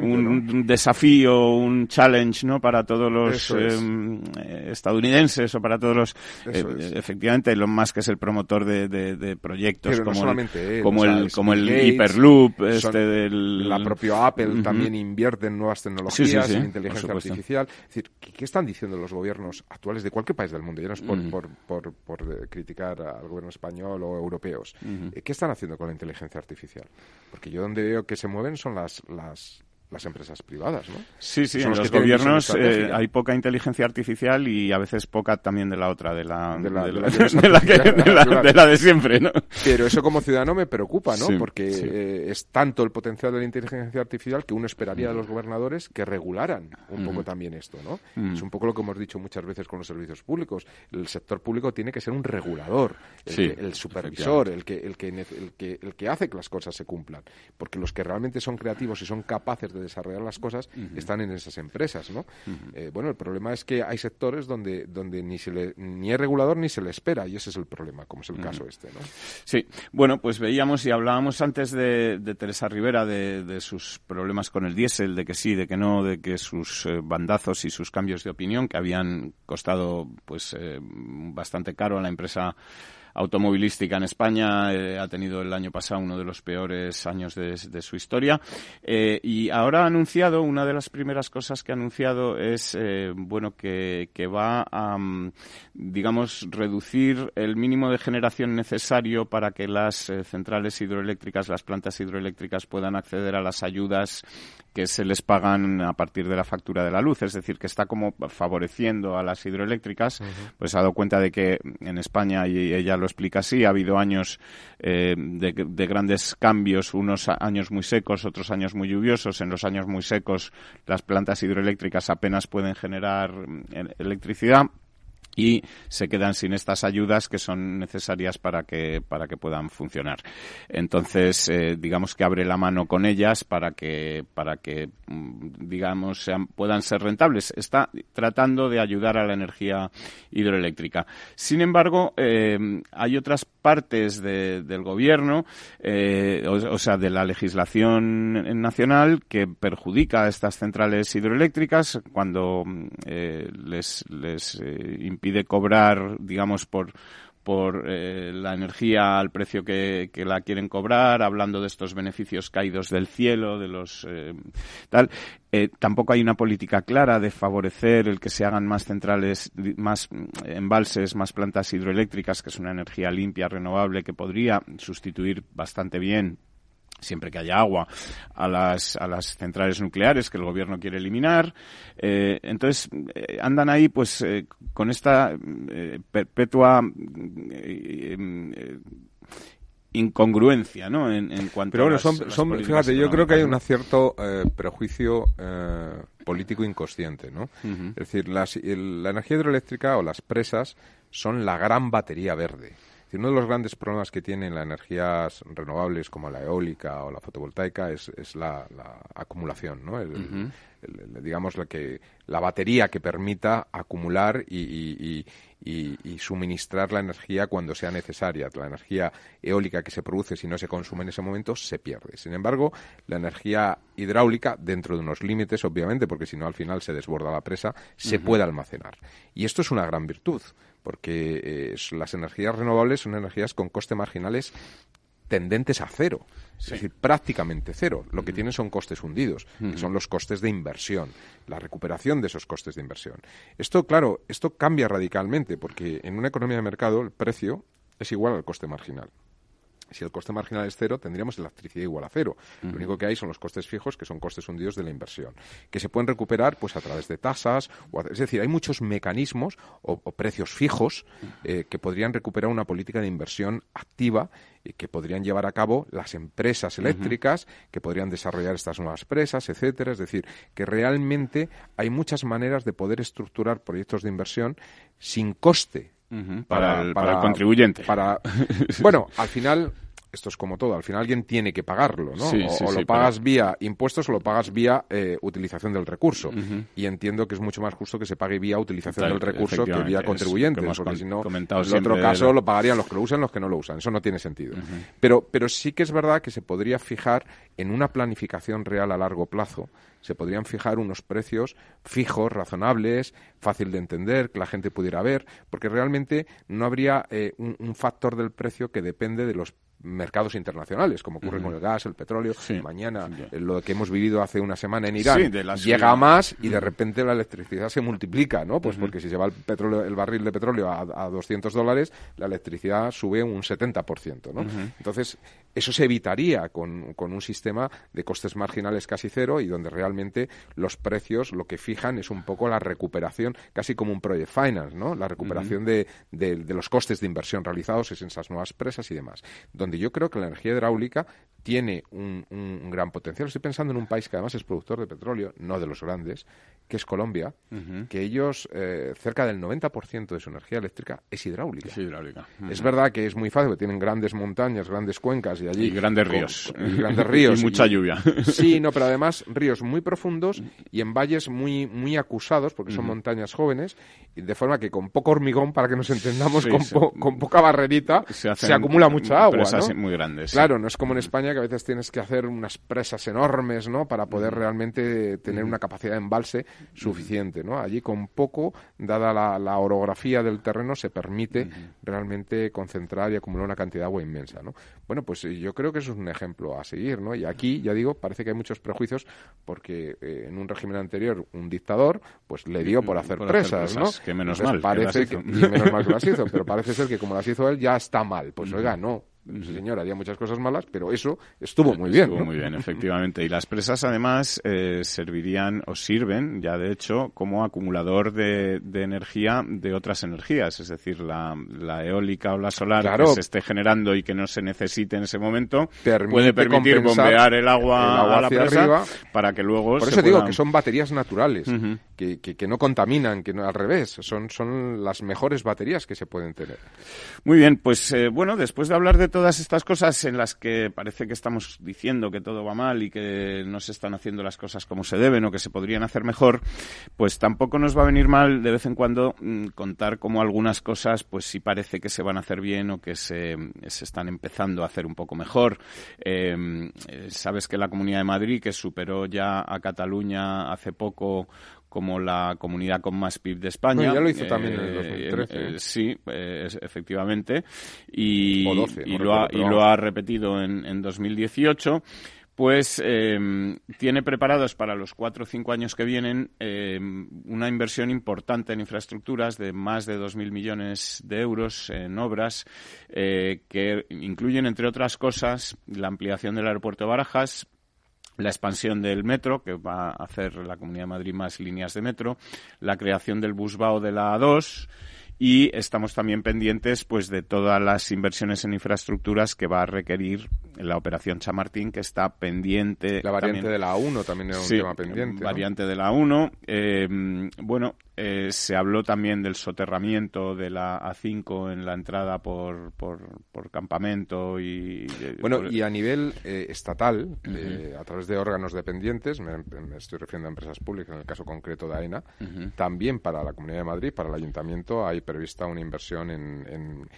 un, desafío, un challenge, ¿no? Para todos los em, estadounidenses o para todos los... Eh, efectivamente, lo más que es el promotor de, proyectos como, el, como, el, como el Hyperloop, este del... La propia Apple también invierte en nuevas tecnologías, en inteligencia artificial. Es decir, ¿qué, están diciendo los gobiernos actuales de cualquier país del mundo? Ya no es por, por, por, eh, criticar al gobierno español o europeos. Eh, ¿Qué están haciendo con la inteligencia artificial? Porque yo donde veo que se mueven son las, las las empresas privadas, ¿no? Sí, sí, en los, gobiernos eh, hay poca inteligencia artificial y a veces poca también de la otra, de la de la de, siempre, ¿no? Pero eso como ciudadano me preocupa, ¿no? Porque eh, es tanto el potencial de la inteligencia artificial que uno esperaría de los gobernadores que regularan un poco también esto, ¿no? Es un poco lo que hemos dicho muchas veces con los servicios públicos. El sector público tiene que ser un regulador, el, el supervisor, el que, el, que, el, que, el que hace que las cosas se cumplan. Porque los que realmente son creativos y son capaces de desarrollar las cosas están en esas empresas, ¿no? Eh, bueno, el problema es que hay sectores donde, donde ni, se le, ni es regulador ni se le espera y ese es el problema, como es el caso este, ¿no? Sí, bueno, pues veíamos y hablábamos antes de, Teresa Rivera de, sus problemas con el diésel, de que sí, de que no, de que sus eh, bandazos y sus cambios de opinión que habían costado pues eh, bastante caro a la empresa automovilística en España. Eh, ha tenido el año pasado uno de los peores años de, su historia. Eh, y ahora ha anunciado, una de las primeras cosas que ha anunciado es, eh, bueno, que, va a, mm, digamos, reducir el mínimo de generación necesario para que las centrales hidroeléctricas, las plantas hidroeléctricas puedan acceder a las ayudas que se les pagan a partir de la factura de la luz. Es decir, que está como favoreciendo a las hidroeléctricas. Pues ha dado cuenta de que en España, y ella lo explica así. Ha habido años eh, de, grandes cambios, unos años muy secos, otros años muy lluviosos. En los años muy secos las plantas hidroeléctricas apenas pueden generar mm, electricidad y se quedan sin estas ayudas que son necesarias para que para que puedan funcionar. Entonces eh, digamos que abre la mano con ellas para que para que mm, digamos sean, puedan ser rentables. Está tratando de ayudar a la energía hidroeléctrica. Sin embargo eh, hay otras partes del gobierno eh, o, sea de la legislación nacional que perjudica a estas centrales hidroeléctricas cuando les les impide cobrar, digamos, por por eh, la energía al precio que, la quieren cobrar, hablando de estos beneficios caídos del cielo, de los eh, tal. Eh, tampoco hay una política clara de favorecer el que se hagan más centrales, más embalses, más plantas hidroeléctricas, que es una energía limpia, renovable, que podría sustituir bastante bien siempre que haya agua, a las, a las centrales nucleares que el gobierno quiere eliminar. Eh, entonces, eh, andan ahí pues eh, con esta perpetua incongruencia, ¿no? En, en cuanto Pero bueno, a son, son fíjate, yo creo que hay un cierto prejuicio político inconsciente, ¿no? Es decir, las, la energía hidroeléctrica o las presas son la gran batería verde uno de los grandes problemas que tienen las energías renovables como la eólica o la fotovoltaica es, es la, acumulación, ¿no? Digamos la que la batería que permita acumular y, suministrar la energía cuando sea necesaria. La energía eólica que se produce si no se consume en ese momento se pierde. Sin embargo, la energía hidráulica, dentro de unos límites, obviamente, porque si no al final se desborda la presa, se puede almacenar. Y esto es una gran virtud porque eh, las energías renovables son energías con coste marginales tendentes a cero, es decir, prácticamente cero. Lo que tienen son costes hundidos, que son los costes de inversión, la recuperación de esos costes de inversión. Esto, claro, esto cambia radicalmente, porque en una economía de mercado el precio es igual al coste marginal. Si el coste marginal es cero, tendríamos electricidad igual a cero. Lo único que hay son los costes fijos, que son costes hundidos de la inversión, que se pueden recuperar pues a través de tasas, o es decir, hay muchos mecanismos o, precios fijos eh, que podrían recuperar una política de inversión activa y que podrían llevar a cabo las empresas eléctricas, que podrían desarrollar estas nuevas presas, etcétera. Es decir, que realmente hay muchas maneras de poder estructurar proyectos de inversión sin coste para, el, contribuyente. Para, bueno, al final esto es como todo, al final alguien tiene que pagarlo, ¿no? o, lo pagas vía impuestos o lo pagas vía eh, utilización del recurso. Y entiendo que es mucho más justo que se pague vía utilización del recurso que vía contribuyente, porque si no, en otro caso lo pagarían los que lo usan, los que no lo usan. Eso no tiene sentido. pero, pero sí que es verdad que se podría fijar en una planificación real a largo plazo se podrían fijar unos precios fijos, razonables, fácil de entender, que la gente pudiera ver, porque realmente no habría eh, un, factor del precio que depende de los mercados internacionales, como ocurre con el gas, el petróleo. Mañana, eh, lo que hemos vivido hace una semana en Irán, llega a más y de repente la electricidad se multiplica, ¿no? Pues porque si se va el, petróleo, el barril de petróleo a, a 200 dólares, la electricidad sube un 70%, ¿no? Entonces, eso se evitaría con, con, un sistema de costes marginales casi cero y donde realmente los precios lo que fijan es un poco la recuperación, casi como un project finance, ¿no? La recuperación de, de, los costes de inversión realizados en esas nuevas presas y demás. Donde yo creo que la energía hidráulica tiene un, un, gran potencial. Estoy pensando en un país que además es productor de petróleo, no de los grandes, que es Colombia, que ellos, eh, cerca del 90% de su energía eléctrica es hidráulica. Es hidráulica. Es verdad que es muy fácil, porque tienen grandes montañas, grandes cuencas y allí... Y grandes ríos. y grandes ríos. y mucha lluvia. Sí, no, pero además ríos muy profundos y en valles muy, muy acusados, porque son montañas jóvenes, y de forma que con poco hormigón, para que nos entendamos, con, con, poca barrerita, se, acumula mucha agua, ¿no? muy grandes. Claro, no es como en España que a veces tienes que hacer unas presas enormes, ¿no? Para poder realmente tener una capacidad de embalse suficiente, ¿no? Allí con poco, dada la, orografía del terreno, se permite realmente concentrar y acumular una cantidad de agua inmensa, ¿no? Bueno, pues eh, yo creo que eso es un ejemplo a seguir, ¿no? Y aquí, ya digo, parece que hay muchos prejuicios porque eh, en un régimen anterior un dictador, pues le dio por hacer presas, ¿no? Que menos mal. Parece que, menos mal que las hizo, pero parece ser que como las hizo él ya está mal. Pues oiga, no, Sí, señor, había muchas cosas malas, pero eso estuvo muy bien. Estuvo muy bien, efectivamente. Y las presas, además, eh, servirían o sirven, ya de hecho, como acumulador de, energía de otras energías. Es decir, la, eólica o la solar que se esté generando y que no se necesite en ese momento puede permitir bombear el agua, a la presa para que luego. Por eso digo que son baterías naturales, que, que, no contaminan, que no, al revés, son, son las mejores baterías que se pueden tener. Muy bien, pues eh, bueno, después de hablar de todas estas cosas en las que parece que estamos diciendo que todo va mal y que no se están haciendo las cosas como se deben o que se podrían hacer mejor, pues tampoco nos va a venir mal de vez en cuando mm, contar cómo algunas cosas, pues sí parece que se van a hacer bien o que se, se están empezando a hacer un poco mejor. Em, eh, sabes que la Comunidad de Madrid, que superó ya a Cataluña hace poco como la comunidad con más PIB de España. ya lo hizo también en el 2013. Eh, eh, sí, efectivamente. Y, y, lo ha, y, lo ha, repetido en, en 2018 pues em, tiene preparados para los cuatro o cinco años que vienen em, una inversión importante en infraestructuras de más de 2.000 millones de euros en obras eh, que incluyen, entre otras cosas, la ampliación del aeropuerto de Barajas, la expansión del metro, que va a hacer la Comunidad de Madrid más líneas de metro, la creación del busbao de la A2 y estamos también pendientes pues de todas las inversiones en infraestructuras que va a requerir la operación Chamartín que está pendiente la variante de la A1 también era un tema pendiente variante de la A1 eh, bueno eh, se habló también del soterramiento de la A5 en la entrada por, por, campamento y... Bueno, y a nivel eh, estatal, eh, a través de órganos dependientes, me, estoy refiriendo a empresas públicas, en el caso concreto de AENA, también para la Comunidad de Madrid, para el Ayuntamiento, hay prevista una inversión en, en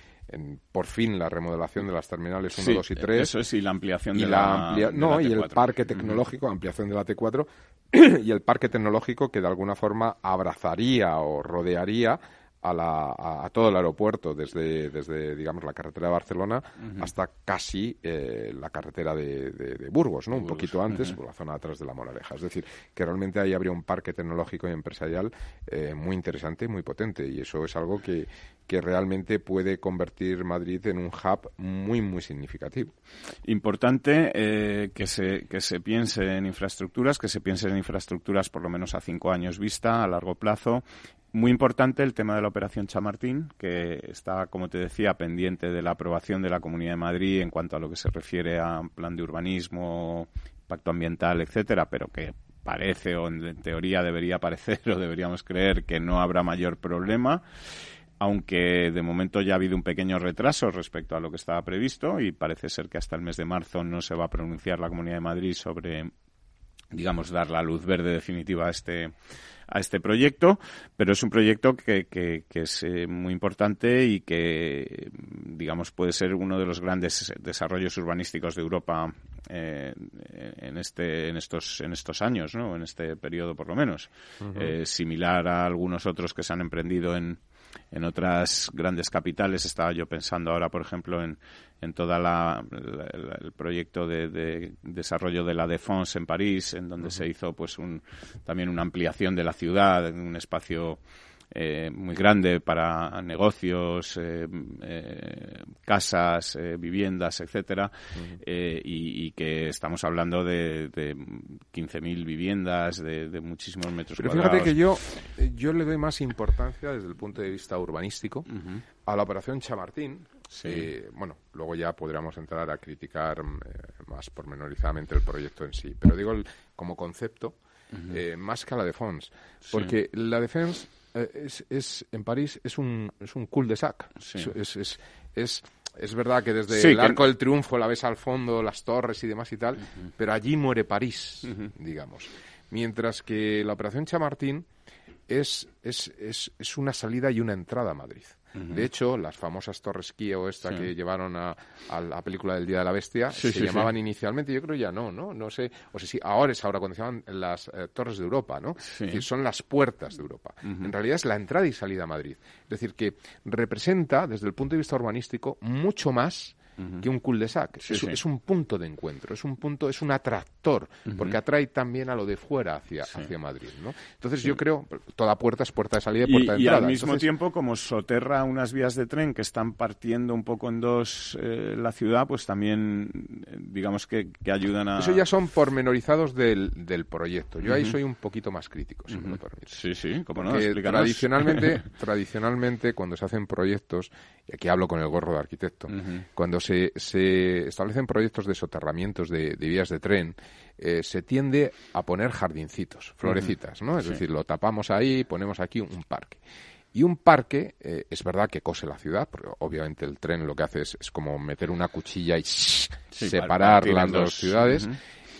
por fin la remodelación de las terminales 1, 2 y 3. Eso es, y la ampliación de la, No, y el parque tecnológico, ampliación de la T4, y el parque tecnológico que de alguna forma abrazaría o rodearía a, todo el aeropuerto desde, desde digamos, la carretera de Barcelona hasta casi eh, la carretera de, Burgos, ¿no? Un poquito antes, por la zona atrás de la Moraleja. Es decir, que realmente ahí habría un parque tecnológico y empresarial eh, muy interesante, muy potente, y eso es algo que, que realmente puede convertir Madrid en un hub muy, muy significativo. Importante eh, que, se, que se piense en infraestructuras, que se piense en infraestructuras por lo menos a cinco años vista, a largo plazo, muy importante el tema de la operación Chamartín, que está, como te decía, pendiente de la aprobación de la Comunidad de Madrid en cuanto a lo que se refiere a plan de urbanismo, pacto ambiental, etcétera, pero que parece o en teoría debería parecer o deberíamos creer que no habrá mayor problema aunque de momento ya ha habido un pequeño retraso respecto a lo que estaba previsto y parece ser que hasta el mes de marzo no se va a pronunciar la Comunidad de Madrid sobre digamos dar la luz verde definitiva a este a este proyecto, pero es un proyecto que, que, es eh, muy importante y que, digamos, puede ser uno de los grandes desarrollos urbanísticos de Europa eh, en este en estos en estos años, ¿no? En este periodo, por lo menos, eh, similar a algunos otros que se han emprendido en en otras grandes capitales. Estaba yo pensando ahora, por ejemplo, en, en todo el proyecto de, desarrollo de la Défense en París, en donde se hizo pues un, también una ampliación de la ciudad, en un espacio eh, muy grande para negocios, eh, eh, casas, viviendas, etcétera, y, que estamos hablando de, de 15.000 viviendas, de, muchísimos metros Pero cuadrados. fíjate que yo, yo le doy más importancia desde el punto de vista urbanístico a la operación Chamartín. bueno, luego ya podríamos entrar a criticar más pormenorizadamente el proyecto en sí, pero digo como concepto. más que a la Defense. Porque la Defense eh, es, es, en París es un, es un cul de sac. Es, es, es, es, verdad que desde el Arco del Triunfo la ves al fondo, las torres y demás y tal, pero allí muere París, digamos. Mientras que la Operación Chamartín es, es, es, es una salida y una entrada a Madrid. De hecho, las famosas torres Kio esta que llevaron a, la película del Día de la Bestia se llamaban inicialmente, yo creo ya no, ¿no? No sé, o sea, sí, ahora es ahora cuando se llaman las eh, torres de Europa, ¿no? Que son las puertas de Europa. En realidad es la entrada y salida a Madrid. Es decir, que representa, desde el punto de vista urbanístico, mucho más que un cul-de-sac. es, un punto de encuentro, es un punto, es un atractor, porque atrae también a lo de fuera hacia, hacia Madrid, ¿no? Entonces yo creo, toda puerta es puerta de salida y puerta de entrada. Y al mismo tiempo, como soterra unas vías de tren que están partiendo un poco en dos eh, la ciudad, pues también, eh, digamos que, ayudan a... Eso ya son pormenorizados del, del proyecto. Yo ahí soy un poquito más crítico, si me lo permite. Sí, sí, como no, tradicionalmente, tradicionalmente, cuando se hacen proyectos, y aquí hablo con el gorro de arquitecto, cuando se, se, establecen proyectos de soterramientos de, vías de tren, eh, se tiende a poner jardincitos, florecitas, ¿no? Es decir, lo tapamos ahí, ponemos aquí un, parque. Y un parque, eh, es verdad que cose la ciudad, porque obviamente el tren lo que hace es, como meter una cuchilla y separar las dos ciudades.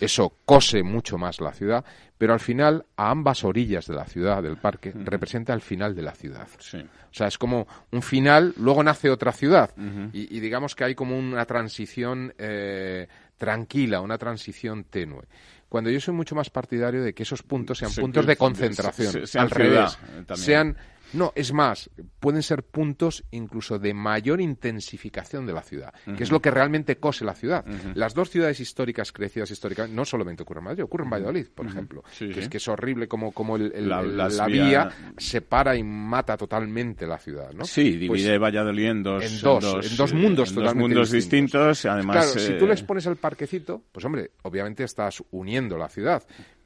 Eso cose mucho más la ciudad, pero al final, a ambas orillas de la ciudad, del parque, representa el final de la ciudad. O sea, es como un final, luego nace otra ciudad. y, digamos que hay como una transición eh, tranquila, una transición tenue. Cuando yo soy mucho más partidario de que esos puntos sean puntos de concentración, al revés, sean no, es más, pueden ser puntos incluso de mayor intensificación de la ciudad, que es lo que realmente cose la ciudad. Las dos ciudades históricas crecidas históricamente, no solamente ocurre en Madrid, ocurre en Valladolid, por ejemplo, que es que es horrible como, como la, vía separa y mata totalmente la ciudad, ¿no? Sí, divide pues Valladolid en dos, en dos, en dos, mundos en totalmente mundos distintos. además, claro, si tú les pones el parquecito, pues hombre, obviamente estás uniendo la ciudad,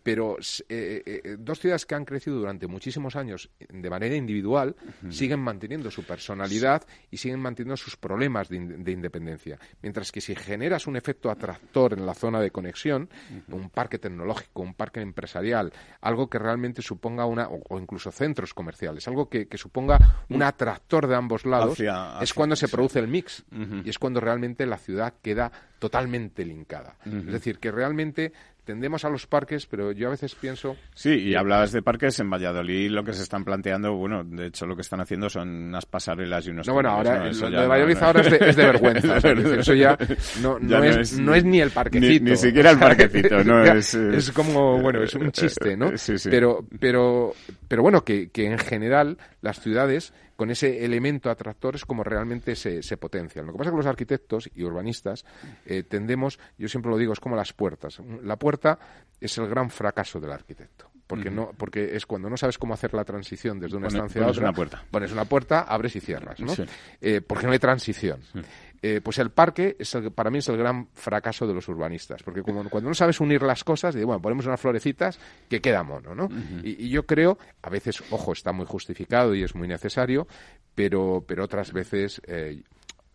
pero eh, eh, eh, dos ciudades que han crecido durante muchísimos años de manera individual siguen manteniendo su personalidad y siguen manteniendo sus problemas de, independencia. Mientras que si generas un efecto atractor en la zona de conexión, un parque tecnológico, un parque empresarial, algo que realmente suponga una, o, incluso centros comerciales, algo que, suponga un atractor de ambos lados, es cuando se produce el mix y es cuando realmente la ciudad queda totalmente linkada. Es decir, que realmente tendemos a los parques, pero yo a veces pienso... Sí, y hablabas de parques en Valladolid, lo que se están planteando, bueno, de hecho lo que están haciendo son unas pasarelas y unos... No, bueno, ahora, lo de Valladolid ahora es de, vergüenza. eso ya, no, es, no, es, ni el parquecito. Ni, siquiera el parquecito, no es... Es como, bueno, es un chiste, ¿no? Sí, sí. Pero, pero, pero bueno, que, que en general las ciudades con ese elemento atractor es como realmente se, se potencian. Lo que pasa es que los arquitectos y urbanistas eh, tendemos, yo siempre lo digo, es como las puertas. La puerta es el gran fracaso del arquitecto porque no porque es cuando no sabes cómo hacer la transición desde una estancia a otra una puerta. pones una puerta abres y cierras ¿no? Eh, porque no hay transición eh, pues el parque es para mí es el gran fracaso de los urbanistas, porque como, cuando no sabes unir las cosas, de, bueno, ponemos unas florecitas que queda mono, ¿no? y, yo creo, a veces, ojo, está muy justificado y es muy necesario, pero, pero otras veces eh,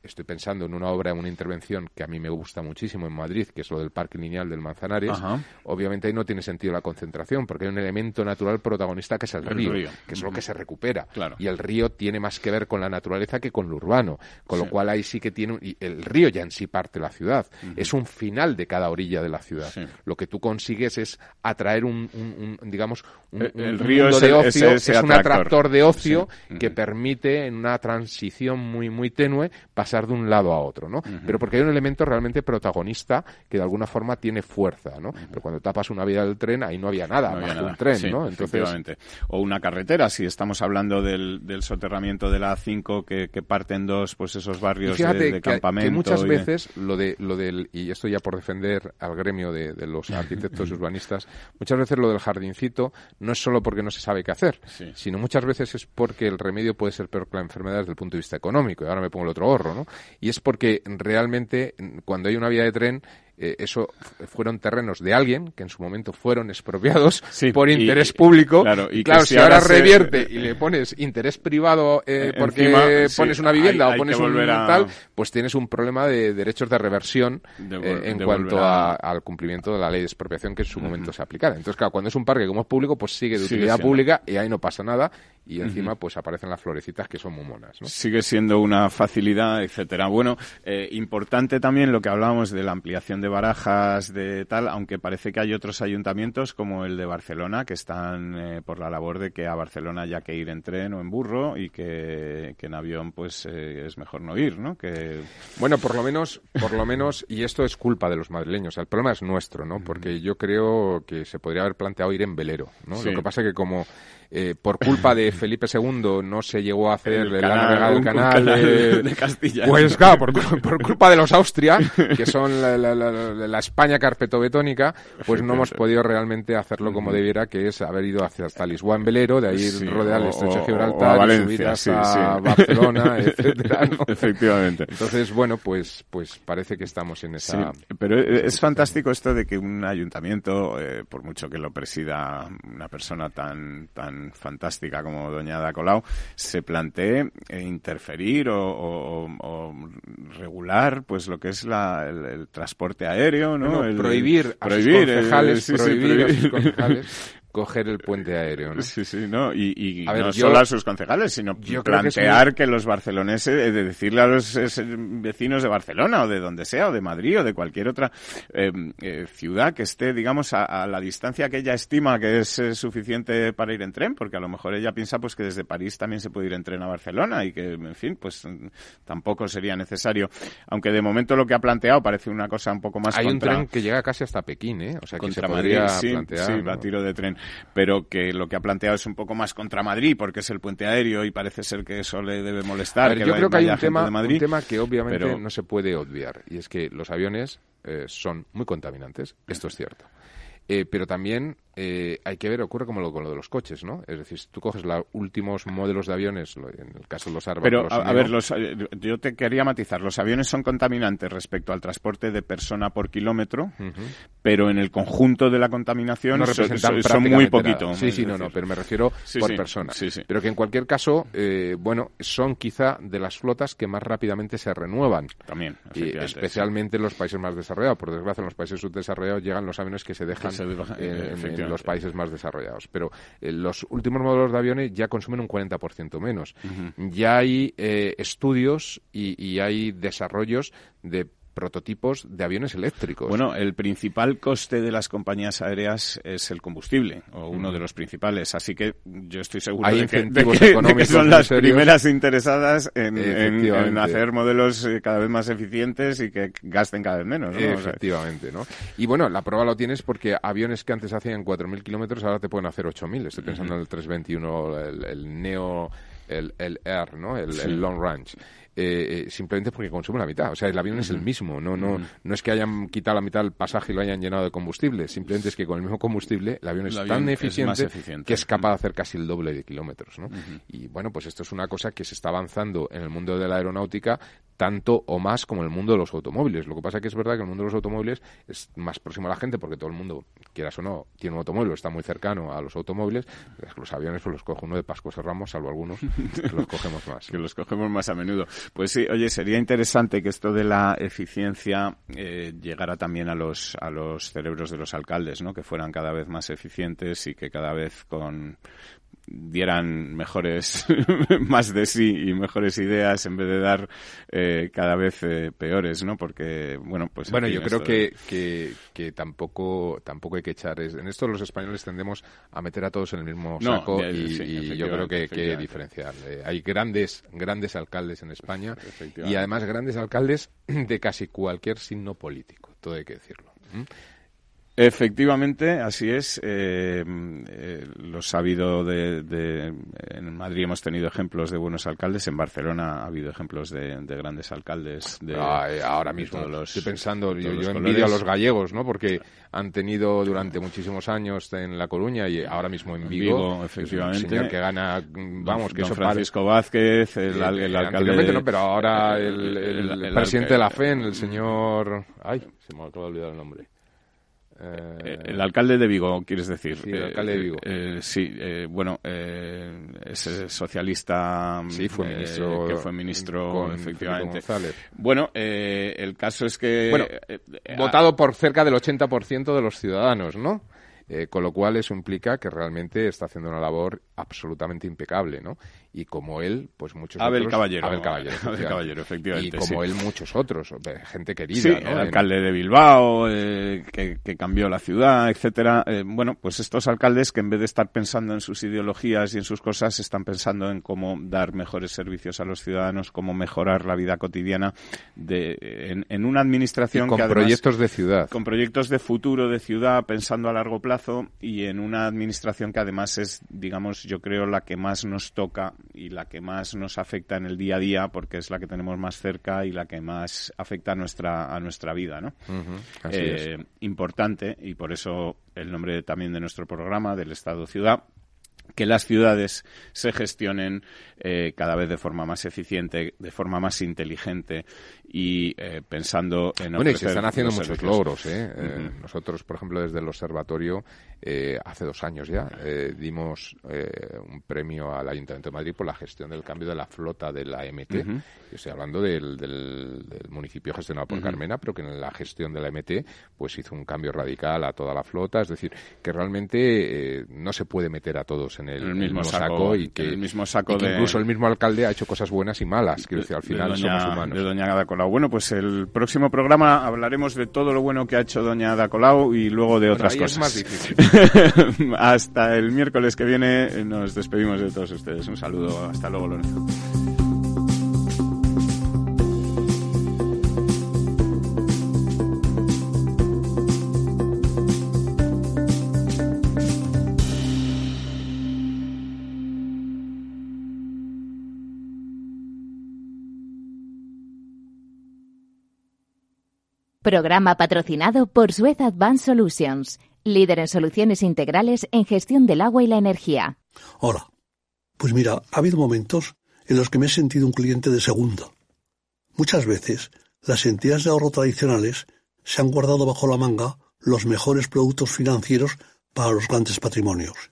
estoy pensando en una obra, en una intervención que a mí me gusta muchísimo en Madrid, que es lo del Parque Lineal del Manzanares. Obviamente ahí no tiene sentido la concentración, porque hay un elemento natural protagonista que es el, río, que es lo que se recupera. Y el río tiene más que ver con la naturaleza que con lo urbano, con lo cual ahí sí que tiene... y el río ya en sí parte la ciudad. Es un final de cada orilla de la ciudad. Lo que tú consigues es atraer un, digamos, un, el, río es de ocio, es un atractor. de ocio que permite en una transición muy, muy tenue pasar de un lado a otro, ¿no? Pero porque hay un elemento realmente protagonista que de alguna forma tiene fuerza, ¿no? Pero cuando tapas una vía del tren, ahí no había nada, no había un tren, ¿no? Entonces... O una carretera, si estamos hablando del, soterramiento de la A5 que, que parten dos, pues esos barrios de, campamento. Que muchas veces lo de lo del y esto ya por defender al gremio de, los arquitectos urbanistas, muchas veces lo del jardincito no es solo porque no se sabe qué hacer, sino muchas veces es porque el remedio puede ser peor que la enfermedad desde el punto de vista económico. Y ahora me pongo el otro gorro, ¿no? Y es porque realmente cuando hay una vía de tren eh, eso fueron terrenos de alguien que en su momento fueron expropiados por interés público. Claro, y claro si, ahora, revierte y le pones interés privado eh, eh porque pones una vivienda o pones un tal, pues tienes un problema de derechos de reversión eh, en cuanto al cumplimiento de la ley de expropiación que en su momento se aplicara. Entonces, claro, cuando es un parque como es público, pues sigue de utilidad pública y ahí no pasa nada y encima pues aparecen las florecitas que son muy monas. ¿no? Sigue siendo una facilidad, etcétera. Bueno, importante también lo que hablábamos de la ampliación de barajas, de tal, aunque parece que hay otros ayuntamientos como el de Barcelona que están eh, por la labor de que a Barcelona haya que ir en tren o en burro y que, en avión pues eh, es mejor no ir, ¿no? Que... Bueno, por lo menos, por lo menos, y esto es culpa de los madrileños, el problema es nuestro, ¿no? Porque yo creo que se podría haber planteado ir en velero, ¿no? Lo que pasa es que como eh, por culpa de Felipe II no se llegó a hacer el, canal, canal, de, Castilla. Pues claro, por, culpa de los Austria, que son la, la, la, España carpetobetónica, pues no hemos podido realmente hacerlo como debiera, que es haber ido hacia hasta Lisboa en velero, de ahí rodear el estrecho de Gibraltar, y subir hasta Barcelona, etcétera. Efectivamente. Entonces, bueno, pues, pues parece que estamos en esa... pero es fantástico esto de que un ayuntamiento, eh, por mucho que lo presida una persona tan, tan fantástica como Doña Ada Colau, se plantee eh, interferir o, regular pues lo que es la, el, transporte aéreo, ¿no? prohibir, prohibir, concejales, prohibir, concejales coger el puente aéreo. ¿no? Sí, sí, no. Y, no solo a sus concejales, sino plantear que, los barceloneses, eh, de decirle a los vecinos de Barcelona o de donde sea, o de Madrid o de cualquier otra em, eh, ciudad que esté, digamos, a, la distancia que ella estima que es eh, suficiente para ir en tren, porque a lo mejor ella piensa pues que desde París también se puede ir en tren a Barcelona y que, en fin, pues tampoco sería necesario. Aunque de momento lo que ha planteado parece una cosa un poco más Hay un tren que llega casi hasta Pekín, ¿eh? O sea, que se podría plantear, sí, a tiro de tren pero que lo que ha planteado es un poco más contra Madrid, porque es el puente aéreo y parece ser que eso le debe molestar. yo creo que hay un tema, un tema que obviamente no se puede obviar, y es que los aviones eh, son muy contaminantes, esto es cierto. Eh, pero también eh, hay que ver, ocurre como lo, con lo de los coches, ¿no? Es decir, si tú coges los últimos modelos de aviones, en el caso de los árboles... Pero, a, ver, los, eh, yo te quería matizar. Los aviones son contaminantes respecto al transporte de persona por kilómetro, pero en el conjunto de la contaminación no son, muy poquito. Sí, sí, no, no, pero me refiero por persona. Pero que en cualquier caso, eh, bueno, son quizá de las flotas que más rápidamente se renuevan. También, y especialmente en los países más desarrollados. Por desgracia, en los países subdesarrollados llegan los aviones que se dejan en, en los países más desarrollados. Pero eh, los últimos modelos de aviones ya consumen un 40% menos. Ya hay eh, estudios y, y hay desarrollos de prototipos de aviones eléctricos. Bueno, el principal coste de las compañías aéreas es el combustible, o uno de los principales. Así que yo estoy seguro de que, son las primeras interesadas en, hacer modelos eh, cada vez más eficientes y que gasten cada vez menos. Efectivamente, ¿no? Y bueno, la prueba lo tienes porque aviones que antes hacían 4.000 kilómetros ahora te pueden hacer 8.000. Estoy pensando en el 321, el Neo el, el Air, ¿no? El, Long Range. Eh, eh, simplemente porque consume la mitad. O sea, el avión es el mismo. No, no, no es que hayan quitado la mitad del pasaje y lo hayan llenado de combustible. Simplemente es que con el mismo combustible el avión es tan eficiente, que es capaz de hacer casi el doble de kilómetros. ¿no? Y bueno, pues esto es una cosa que se está avanzando en el mundo de la aeronáutica tanto o más como el mundo de los automóviles. Lo que pasa es que es verdad que el mundo de los automóviles es más próximo a la gente porque todo el mundo, quieras o no, tiene un automóvil, está muy cercano a los automóviles. Los aviones pues los coge uno de Pascua y Ramos, salvo algunos que los cogemos más. que los cogemos más a menudo. Pues sí, oye, sería interesante que esto de la eficiencia eh, llegara también a los, a los cerebros de los alcaldes, ¿no? Que fueran cada vez más eficientes y que cada vez con dieran mejores, más de sí y mejores ideas en vez de dar eh, cada vez eh, peores, ¿no? Porque, bueno, pues... Bueno, yo creo que, que, tampoco, tampoco hay que echar... En esto los españoles tendemos a meter a todos en el mismo saco y, yo creo que hay que diferenciar. hay grandes, grandes alcaldes en España y además grandes alcaldes de casi cualquier signo político, todo hay que decirlo. Efectivamente, así es. Eh, eh, lo sabido de, En Madrid hemos tenido ejemplos de buenos alcaldes. En Barcelona ha habido ejemplos de, grandes alcaldes. De, ahora mismo los, estoy pensando, yo, envidio a los gallegos, ¿no? Porque han tenido durante muchísimos años en La Coruña y ahora mismo en Vigo. efectivamente. un señor que gana, vamos, que Don Francisco Vázquez, el, alcalde. No, pero ahora el, presidente de la FEN, el señor. Ay, se me acaba de olvidar el nombre. Eh, el alcalde de Vigo, quieres decir. Sí, el alcalde de Vigo. Eh, eh, sí, bueno, es socialista. Sí, fue ministro. que fue ministro, efectivamente. Bueno, el caso es que. Bueno, votado por cerca del 80% de los ciudadanos, ¿no? con lo cual eso implica que realmente está haciendo una labor absolutamente impecable, ¿no? Y como él, pues muchos Abel otros. Caballero. Abel Caballero. Abel Caballero, efectivamente. Y como él, muchos otros, gente querida. Sí, el alcalde de Bilbao, eh, que, cambió la ciudad, etcétera. Eh, bueno, pues estos alcaldes que en vez de estar pensando en sus ideologías y en sus cosas, están pensando en cómo dar mejores servicios a los ciudadanos, cómo mejorar la vida cotidiana de, en, una administración con proyectos de ciudad. Con proyectos de futuro de ciudad, pensando a largo plazo y en una administración que además es, digamos, yo creo la que más nos toca y la que más nos afecta en el día a día porque es la que tenemos más cerca y la que más afecta a nuestra a nuestra vida no eh, importante y por eso el nombre también de nuestro programa del estado ciudad que las ciudades se gestionen eh, cada vez de forma más eficiente, de forma más inteligente y eh, pensando en bueno y se están haciendo muchos logros ¿eh? eh, nosotros por ejemplo desde el observatorio hace dos años ya dimos un premio al Ayuntamiento de Madrid por la gestión del cambio de la flota de la MT estoy hablando del, del, municipio gestionado por Carmena pero que en la gestión de la MT pues hizo un cambio radical a toda la flota. Es decir que realmente no se puede meter a todos en el, mismo, saco, y que el mismo saco incluso el mismo alcalde ha hecho cosas buenas y malas quiero decir al final somos humanos. de doña bueno, pues el próximo programa hablaremos de todo lo bueno que ha hecho doña Ada Colau y luego de otras cosas. hasta el miércoles que viene nos despedimos de todos ustedes. Un saludo. Hasta luego, Lorenzo. Programa patrocinado por Suez Advanced Solutions, líder en soluciones integrales en gestión del agua y la energía. Hola. Pues mira, ha habido momentos en los que me he sentido un cliente de segunda. Muchas veces, las entidades de ahorro tradicionales se han guardado bajo la manga los mejores productos financieros para los grandes patrimonios.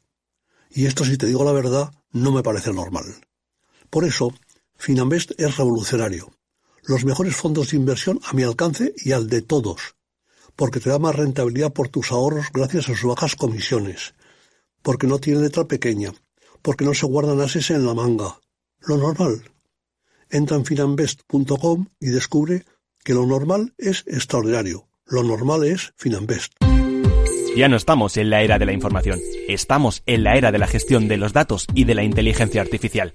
Y esto, si te digo la verdad, no me parece normal. Por eso, Finambest es revolucionario los mejores fondos de inversión a mi alcance y al de todos, porque te da más rentabilidad por tus ahorros gracias a sus bajas comisiones, porque no tiene letra pequeña, porque no se guardan ases en la manga. Lo normal. Entra en finambest.com y descubre que lo normal es extraordinario. Lo normal es Finambest. Ya no estamos en la era de la información, estamos en la era de la gestión de los datos y de la inteligencia artificial.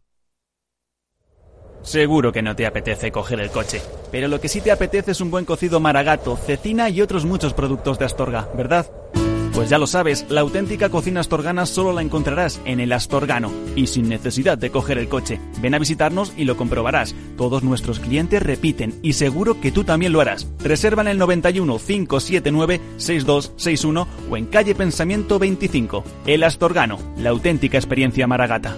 Seguro que no te apetece coger el coche, pero lo que sí te apetece es un buen cocido maragato, cecina y otros muchos productos de Astorga, ¿verdad? Pues ya lo sabes, la auténtica cocina astorgana solo la encontrarás en el Astorgano y sin necesidad de coger el coche. Ven a visitarnos y lo comprobarás. Todos nuestros clientes repiten y seguro que tú también lo harás. Reserva en el 91 579 6261 o en calle Pensamiento 25. El Astorgano, la auténtica experiencia maragata.